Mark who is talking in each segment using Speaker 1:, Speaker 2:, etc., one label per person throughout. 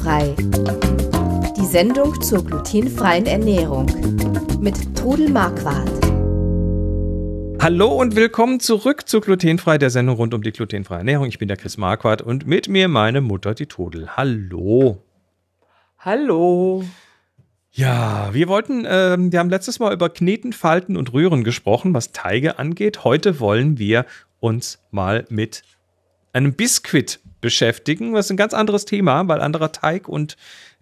Speaker 1: Glutenfrei. Die Sendung zur glutenfreien Ernährung mit Trudel Marquardt.
Speaker 2: Hallo und willkommen zurück zu Glutenfrei, der Sendung rund um die glutenfreie Ernährung. Ich bin der Chris Marquardt und mit mir meine Mutter, die Trudel. Hallo.
Speaker 3: Hallo.
Speaker 2: Ja, wir wollten, äh, wir haben letztes Mal über Kneten, Falten und Rühren gesprochen, was Teige angeht. Heute wollen wir uns mal mit einem Biskuit beschäftigen. Das ist ein ganz anderes Thema, weil anderer Teig und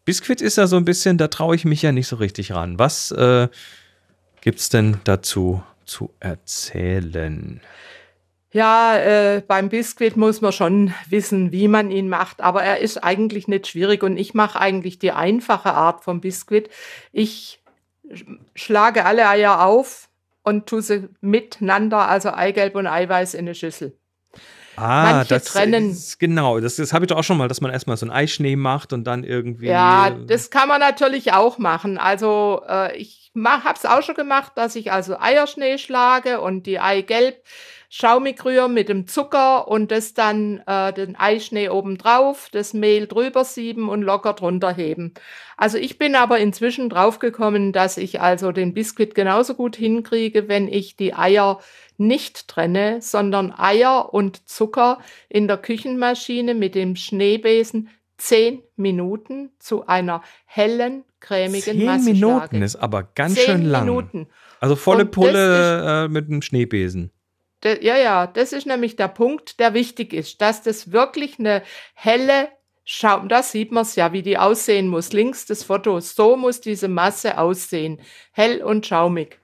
Speaker 2: Biskuit ist ja so ein bisschen, da traue ich mich ja nicht so richtig ran. Was äh, gibt es denn dazu zu erzählen?
Speaker 3: Ja, äh, beim Biskuit muss man schon wissen, wie man ihn macht, aber er ist eigentlich nicht schwierig und ich mache eigentlich die einfache Art vom Biskuit. Ich schlage alle Eier auf und tue sie miteinander, also Eigelb und Eiweiß in eine Schüssel.
Speaker 2: Ah, Manche das trennen. Ist, genau, das, das habe ich doch auch schon mal, dass man erstmal so einen Eischnee macht und dann irgendwie.
Speaker 3: Ja, das kann man natürlich auch machen. Also äh, ich habe es auch schon gemacht, dass ich also Eierschnee schlage und die Eigelb schaumig rühren mit dem Zucker und das dann äh, den Eischnee oben drauf, das Mehl drüber sieben und locker drunter heben. Also ich bin aber inzwischen draufgekommen, dass ich also den Biskuit genauso gut hinkriege, wenn ich die Eier nicht trenne, sondern Eier und Zucker in der Küchenmaschine mit dem Schneebesen zehn Minuten zu einer hellen, cremigen
Speaker 2: zehn
Speaker 3: Masse
Speaker 2: Minuten
Speaker 3: schlage.
Speaker 2: ist aber ganz zehn schön lang. Minuten. Also volle und Pulle ist, äh, mit einem Schneebesen.
Speaker 3: De, ja, ja, das ist nämlich der Punkt, der wichtig ist, dass das wirklich eine helle Schaum, da sieht man es ja, wie die aussehen muss. Links des Fotos. So muss diese Masse aussehen. Hell und schaumig.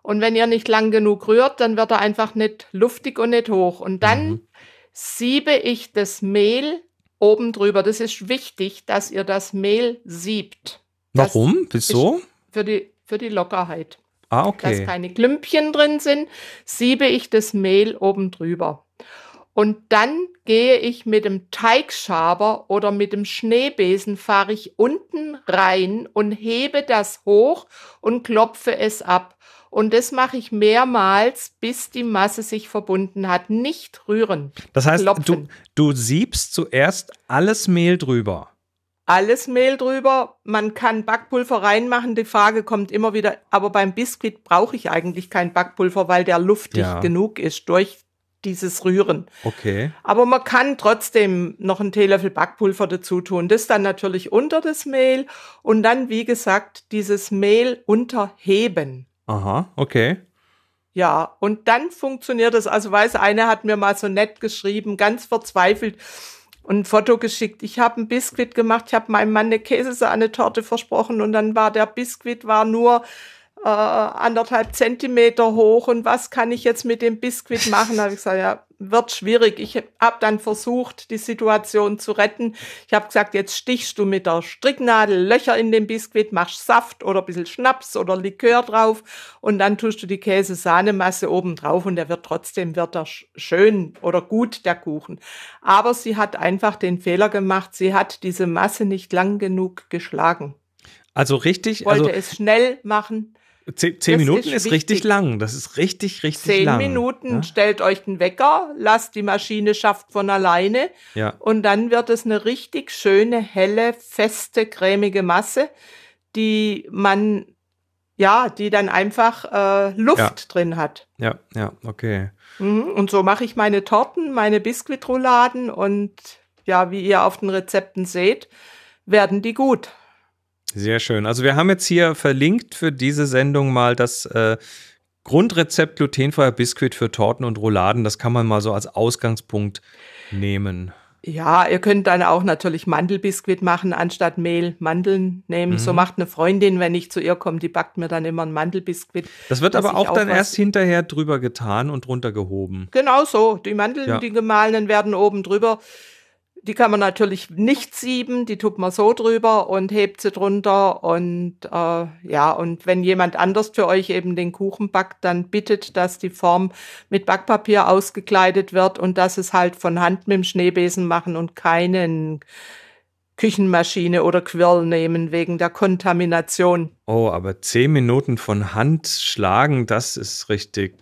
Speaker 3: Und wenn ihr nicht lang genug rührt, dann wird er einfach nicht luftig und nicht hoch. Und dann mhm. siebe ich das Mehl oben drüber. Das ist wichtig, dass ihr das Mehl siebt.
Speaker 2: Warum? Wieso?
Speaker 3: Für die, für die Lockerheit.
Speaker 2: Ah, okay.
Speaker 3: Dass keine Klümpchen drin sind, siebe ich das Mehl oben drüber. Und dann gehe ich mit dem Teigschaber oder mit dem Schneebesen, fahre ich unten rein und hebe das hoch und klopfe es ab. Und das mache ich mehrmals, bis die Masse sich verbunden hat. Nicht rühren.
Speaker 2: Das heißt, du, du siebst zuerst alles Mehl drüber.
Speaker 3: Alles Mehl drüber. Man kann Backpulver reinmachen. Die Frage kommt immer wieder, aber beim Biskuit brauche ich eigentlich kein Backpulver, weil der luftig ja. genug ist durch dieses Rühren.
Speaker 2: Okay.
Speaker 3: Aber man kann trotzdem noch einen Teelöffel Backpulver dazu tun. Das dann natürlich unter das Mehl und dann, wie gesagt, dieses Mehl unterheben.
Speaker 2: Aha, okay.
Speaker 3: Ja, und dann funktioniert es. Also weiß, eine hat mir mal so nett geschrieben, ganz verzweifelt und ein Foto geschickt. Ich habe ein Biskuit gemacht, ich habe meinem Mann eine Käsesahne-Torte versprochen und dann war der Biskuit war nur äh, anderthalb Zentimeter hoch und was kann ich jetzt mit dem Biskuit machen? Da habe ich gesagt, ja, wird schwierig. Ich habe dann versucht, die Situation zu retten. Ich habe gesagt, jetzt stichst du mit der Stricknadel Löcher in den Biskuit, machst Saft oder ein bisschen Schnaps oder Likör drauf und dann tust du die Käse-Sahne-Masse oben drauf und der wird trotzdem wird er schön oder gut, der Kuchen. Aber sie hat einfach den Fehler gemacht, sie hat diese Masse nicht lang genug geschlagen.
Speaker 2: Also richtig,
Speaker 3: wollte
Speaker 2: also
Speaker 3: es schnell machen
Speaker 2: Zehn, zehn Minuten ist, ist richtig lang. Das ist richtig, richtig
Speaker 3: zehn
Speaker 2: lang.
Speaker 3: Zehn Minuten, ja? stellt euch den Wecker, lasst die Maschine schafft von alleine.
Speaker 2: Ja.
Speaker 3: Und dann wird es eine richtig schöne, helle, feste, cremige Masse, die man, ja, die dann einfach äh, Luft ja. drin hat.
Speaker 2: Ja, ja, okay.
Speaker 3: Mhm. Und so mache ich meine Torten, meine Biskuitrouladen und ja, wie ihr auf den Rezepten seht, werden die gut.
Speaker 2: Sehr schön. Also wir haben jetzt hier verlinkt für diese Sendung mal das äh, Grundrezept glutenfreier Biskuit für Torten und Rouladen. Das kann man mal so als Ausgangspunkt nehmen.
Speaker 3: Ja, ihr könnt dann auch natürlich Mandelbiskuit machen, anstatt Mehl Mandeln nehmen. Mhm. So macht eine Freundin, wenn ich zu ihr komme, die backt mir dann immer ein Mandelbiskuit.
Speaker 2: Das wird aber auch dann erst hinterher drüber getan und drunter gehoben.
Speaker 3: Genau so. Die Mandeln, ja. die gemahlenen, werden oben drüber die kann man natürlich nicht sieben, die tut man so drüber und hebt sie drunter. Und äh, ja, und wenn jemand anders für euch eben den Kuchen backt, dann bittet, dass die Form mit Backpapier ausgekleidet wird und dass es halt von Hand mit dem Schneebesen machen und keinen Küchenmaschine oder Quirl nehmen wegen der Kontamination.
Speaker 2: Oh, aber zehn Minuten von Hand schlagen, das ist richtig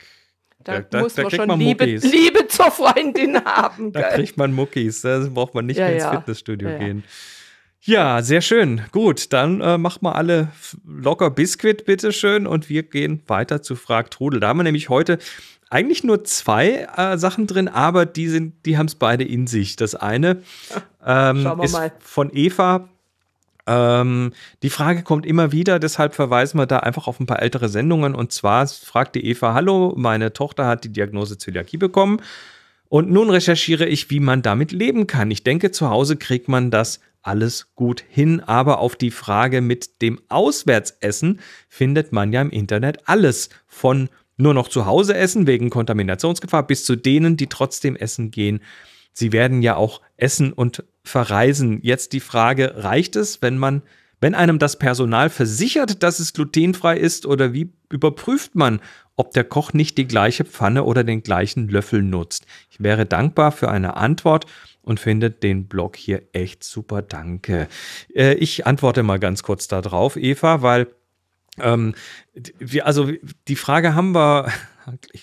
Speaker 3: da, da muss da, man schon Liebe, Liebe, zur Freundin haben.
Speaker 2: da kriegt man Muckis, da braucht man nicht ja, mehr ins ja. Fitnessstudio ja, gehen. Ja, sehr schön. Gut, dann äh, mach mal alle locker Biskuit, bitteschön. Und wir gehen weiter zu Frag Trudel. Da haben wir nämlich heute eigentlich nur zwei äh, Sachen drin, aber die sind, die haben es beide in sich. Das eine ähm, ist mal. von Eva. Ähm, die Frage kommt immer wieder, deshalb verweisen wir da einfach auf ein paar ältere Sendungen. Und zwar fragte Eva: Hallo, meine Tochter hat die Diagnose Zöliakie bekommen. Und nun recherchiere ich, wie man damit leben kann. Ich denke, zu Hause kriegt man das alles gut hin, aber auf die Frage mit dem Auswärtsessen findet man ja im Internet alles. Von nur noch zu Hause essen wegen Kontaminationsgefahr bis zu denen, die trotzdem essen gehen. Sie werden ja auch essen und verreisen. Jetzt die Frage, reicht es, wenn man, wenn einem das Personal versichert, dass es glutenfrei ist oder wie überprüft man, ob der Koch nicht die gleiche Pfanne oder den gleichen Löffel nutzt? Ich wäre dankbar für eine Antwort und finde den Blog hier echt super. Danke. Äh, ich antworte mal ganz kurz darauf, Eva, weil ähm, wir, also die Frage haben wir,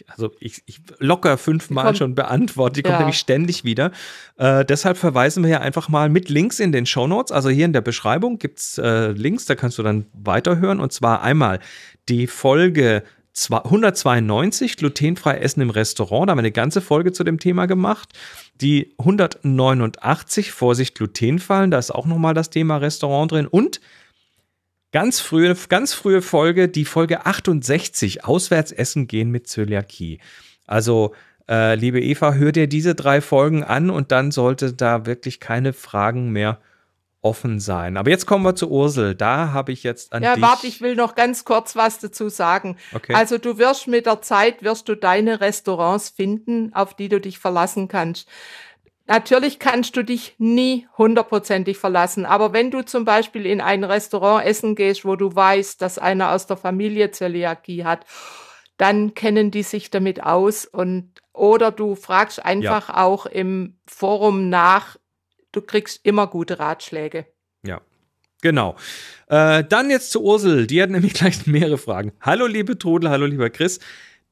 Speaker 2: also ich, ich locker fünfmal schon beantwortet, die kommt ja. nämlich ständig wieder. Äh, deshalb verweisen wir ja einfach mal mit Links in den Show Notes. Also hier in der Beschreibung gibt es äh, Links, da kannst du dann weiterhören. Und zwar einmal die Folge 192, glutenfrei Essen im Restaurant. Da haben wir eine ganze Folge zu dem Thema gemacht. Die 189, Vorsicht, Glutenfallen, da ist auch nochmal das Thema Restaurant drin. Und Ganz frühe, ganz frühe Folge, die Folge 68, Auswärtsessen gehen mit Zöliakie. Also, äh, liebe Eva, hör dir diese drei Folgen an und dann sollte da wirklich keine Fragen mehr offen sein. Aber jetzt kommen wir zu Ursel. Da habe ich jetzt an
Speaker 3: ja,
Speaker 2: dich.
Speaker 3: Ja, warte, ich will noch ganz kurz was dazu sagen. Okay. Also du wirst mit der Zeit wirst du deine Restaurants finden, auf die du dich verlassen kannst. Natürlich kannst du dich nie hundertprozentig verlassen, aber wenn du zum Beispiel in ein Restaurant essen gehst, wo du weißt, dass einer aus der Familie Zöliakie hat, dann kennen die sich damit aus und oder du fragst einfach ja. auch im Forum nach, du kriegst immer gute Ratschläge.
Speaker 2: Ja, Genau. Äh, dann jetzt zu Ursel. Die hat nämlich gleich mehrere Fragen. Hallo, liebe Trudel, hallo, lieber Chris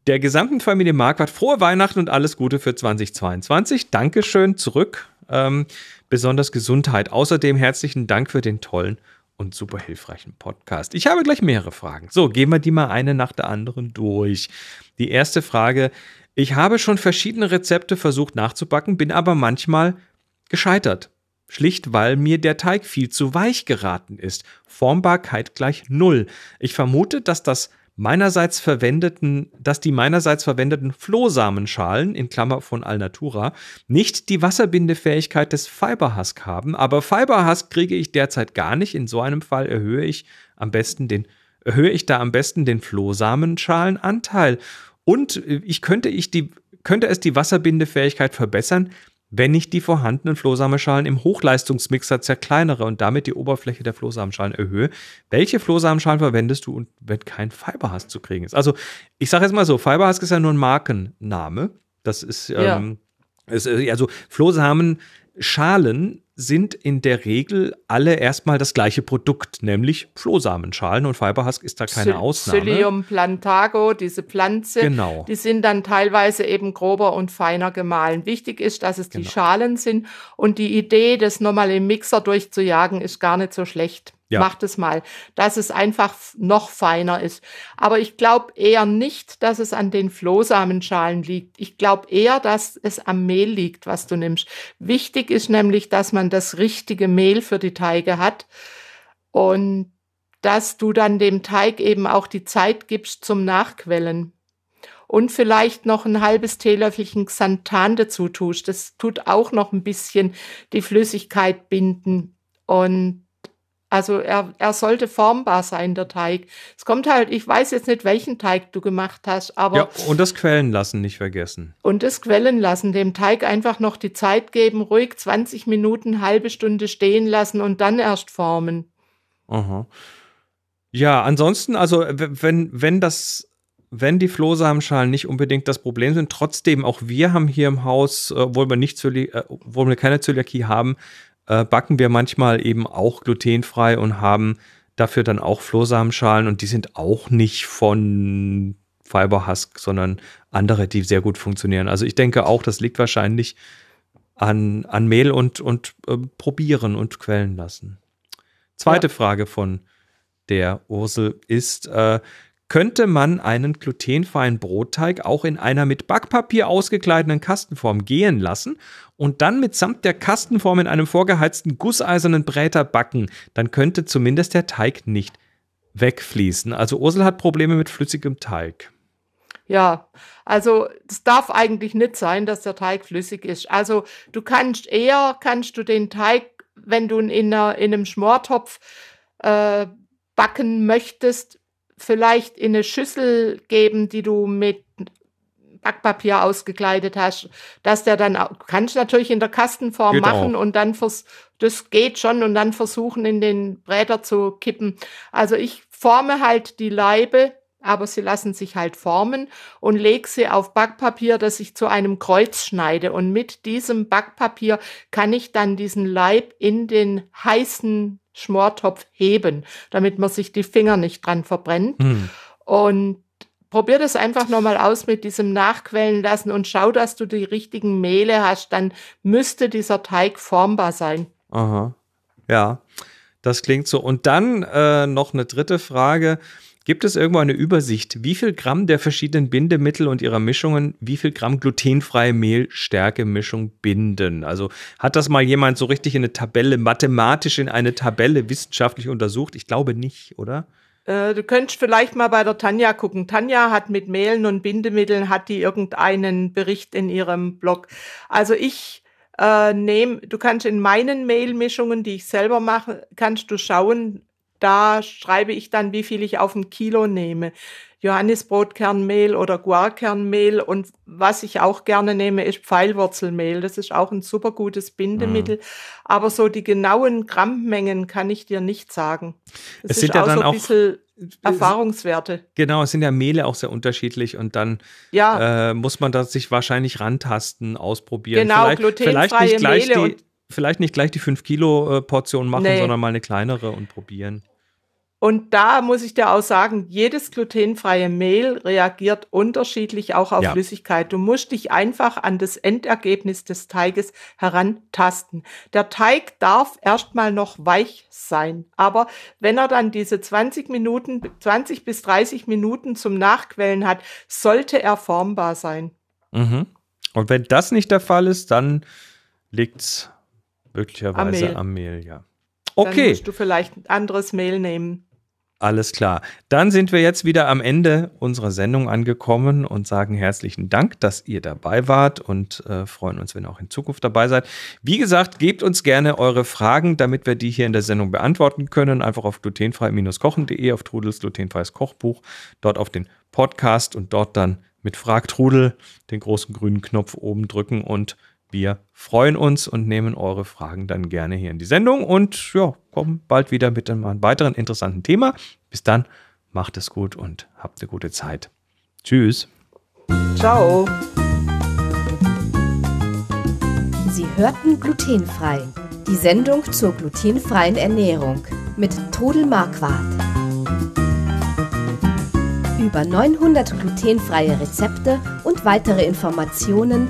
Speaker 2: der gesamten Familie Marquardt frohe Weihnachten und alles Gute für 2022. Dankeschön zurück. Ähm, besonders Gesundheit. Außerdem herzlichen Dank für den tollen und super hilfreichen Podcast. Ich habe gleich mehrere Fragen. So, gehen wir die mal eine nach der anderen durch. Die erste Frage. Ich habe schon verschiedene Rezepte versucht nachzubacken, bin aber manchmal gescheitert. Schlicht, weil mir der Teig viel zu weich geraten ist. Formbarkeit gleich null. Ich vermute, dass das meinerseits verwendeten, dass die meinerseits verwendeten Flohsamenschalen in Klammer von Alnatura nicht die Wasserbindefähigkeit des Fiberhusk haben, aber Fiberhusk kriege ich derzeit gar nicht. In so einem Fall erhöhe ich am besten den erhöhe ich da am besten den Flohsamenschalenanteil. Und ich könnte ich die könnte es die Wasserbindefähigkeit verbessern, wenn ich die vorhandenen Flohsamenschalen im Hochleistungsmixer zerkleinere und damit die Oberfläche der Flohsamenschalen erhöhe. Welche Flohsamenschalen verwendest du und wenn kein Fiberhusk zu kriegen ist? Also, ich sage jetzt mal so, Fiberhusk ist ja nur ein Markenname. Das ist, ja. ähm, ist also Flohsamenschalen sind in der Regel alle erstmal das gleiche Produkt, nämlich Flohsamenschalen und Fiberhusk ist da keine Ausnahme.
Speaker 3: Psyllium plantago, diese Pflanze,
Speaker 2: genau.
Speaker 3: die sind dann teilweise eben grober und feiner gemahlen. Wichtig ist, dass es die genau. Schalen sind und die Idee, das nochmal im Mixer durchzujagen, ist gar nicht so schlecht. Ja. Macht es mal, dass es einfach noch feiner ist. Aber ich glaube eher nicht, dass es an den Flohsamenschalen liegt. Ich glaube eher, dass es am Mehl liegt, was du nimmst. Wichtig ist nämlich, dass man das richtige Mehl für die Teige hat und dass du dann dem Teig eben auch die Zeit gibst zum Nachquellen. Und vielleicht noch ein halbes Teelöffelchen Xanthan dazu tust. Das tut auch noch ein bisschen die Flüssigkeit binden. Und also er, er sollte formbar sein, der Teig. Es kommt halt, ich weiß jetzt nicht, welchen Teig du gemacht hast, aber. Ja,
Speaker 2: und das Quellen lassen nicht vergessen.
Speaker 3: Und das Quellen lassen, dem Teig einfach noch die Zeit geben, ruhig 20 Minuten, halbe Stunde stehen lassen und dann erst formen.
Speaker 2: Aha. Ja, ansonsten, also wenn, wenn das wenn die Flohsamenschalen nicht unbedingt das Problem sind, trotzdem auch wir haben hier im Haus, äh, obwohl wir nicht äh, obwohl wir keine Zöliakie haben, äh, backen wir manchmal eben auch glutenfrei und haben dafür dann auch Flohsamenschalen und die sind auch nicht von Fiberhusk, sondern andere, die sehr gut funktionieren. Also ich denke auch, das liegt wahrscheinlich an, an Mehl und, und äh, probieren und quellen lassen. Zweite ja. Frage von der Ursel ist, äh, könnte man einen glutenfreien Brotteig auch in einer mit Backpapier ausgekleideten Kastenform gehen lassen und dann mitsamt der Kastenform in einem vorgeheizten gusseisernen Bräter backen. Dann könnte zumindest der Teig nicht wegfließen. Also Ursel hat Probleme mit flüssigem Teig.
Speaker 3: Ja, also es darf eigentlich nicht sein, dass der Teig flüssig ist. Also du kannst eher, kannst du den Teig, wenn du ihn in, einer, in einem Schmortopf äh, backen möchtest, vielleicht in eine Schüssel geben, die du mit Backpapier ausgekleidet hast, dass der dann, kannst du natürlich in der Kastenform geht machen auch. und dann vers, das geht schon und dann versuchen in den Bräter zu kippen. Also ich forme halt die Leibe, aber sie lassen sich halt formen und lege sie auf Backpapier, das ich zu einem Kreuz schneide. Und mit diesem Backpapier kann ich dann diesen Leib in den heißen Schmortopf heben, damit man sich die Finger nicht dran verbrennt. Hm. Und probier das einfach nochmal aus mit diesem Nachquellen lassen und schau, dass du die richtigen Mehle hast. Dann müsste dieser Teig formbar sein.
Speaker 2: Aha. Ja, das klingt so. Und dann äh, noch eine dritte Frage. Gibt es irgendwo eine Übersicht, wie viel Gramm der verschiedenen Bindemittel und ihrer Mischungen, wie viel Gramm glutenfreie Mehlstärke-Mischung binden? Also hat das mal jemand so richtig in eine Tabelle, mathematisch in eine Tabelle wissenschaftlich untersucht? Ich glaube nicht, oder?
Speaker 3: Äh, du könntest vielleicht mal bei der Tanja gucken. Tanja hat mit Mehlen und Bindemitteln, hat die irgendeinen Bericht in ihrem Blog. Also ich äh, nehme, du kannst in meinen Mehlmischungen, die ich selber mache, kannst du schauen, da schreibe ich dann, wie viel ich auf ein Kilo nehme. Johannisbrotkernmehl oder Guarkernmehl und was ich auch gerne nehme, ist Pfeilwurzelmehl. Das ist auch ein super gutes Bindemittel. Mhm. Aber so die genauen Grammmengen kann ich dir nicht sagen.
Speaker 2: Das es sind ja dann so ein bisschen
Speaker 3: Erfahrungswerte.
Speaker 2: Genau, es sind ja Mehle auch sehr unterschiedlich und dann ja. äh, muss man da sich wahrscheinlich rantasten, ausprobieren.
Speaker 3: Genau, vielleicht, glutenfreie vielleicht nicht gleich
Speaker 2: Mehle die, vielleicht nicht gleich die 5 Kilo äh, Portion machen, nee. sondern mal eine kleinere und probieren.
Speaker 3: Und da muss ich dir auch sagen, jedes glutenfreie Mehl reagiert unterschiedlich auch auf ja. Flüssigkeit. Du musst dich einfach an das Endergebnis des Teiges herantasten. Der Teig darf erstmal noch weich sein. Aber wenn er dann diese 20 Minuten, 20 bis 30 Minuten zum Nachquellen hat, sollte er formbar sein.
Speaker 2: Mhm. Und wenn das nicht der Fall ist, dann liegt es möglicherweise am Mehl, am Mehl ja.
Speaker 3: Okay. Dann musst du vielleicht ein anderes Mehl nehmen.
Speaker 2: Alles klar. Dann sind wir jetzt wieder am Ende unserer Sendung angekommen und sagen herzlichen Dank, dass ihr dabei wart und äh, freuen uns, wenn ihr auch in Zukunft dabei seid. Wie gesagt, gebt uns gerne eure Fragen, damit wir die hier in der Sendung beantworten können. Einfach auf glutenfrei-kochen.de, auf Trudels glutenfreies Kochbuch, dort auf den Podcast und dort dann mit Frag Trudel den großen grünen Knopf oben drücken und wir freuen uns und nehmen eure Fragen dann gerne hier in die Sendung und ja, kommen bald wieder mit einem weiteren interessanten Thema. Bis dann, macht es gut und habt eine gute Zeit. Tschüss.
Speaker 3: Ciao.
Speaker 1: Sie hörten glutenfrei. Die Sendung zur glutenfreien Ernährung mit Todel Marquardt. Über 900 glutenfreie Rezepte und weitere Informationen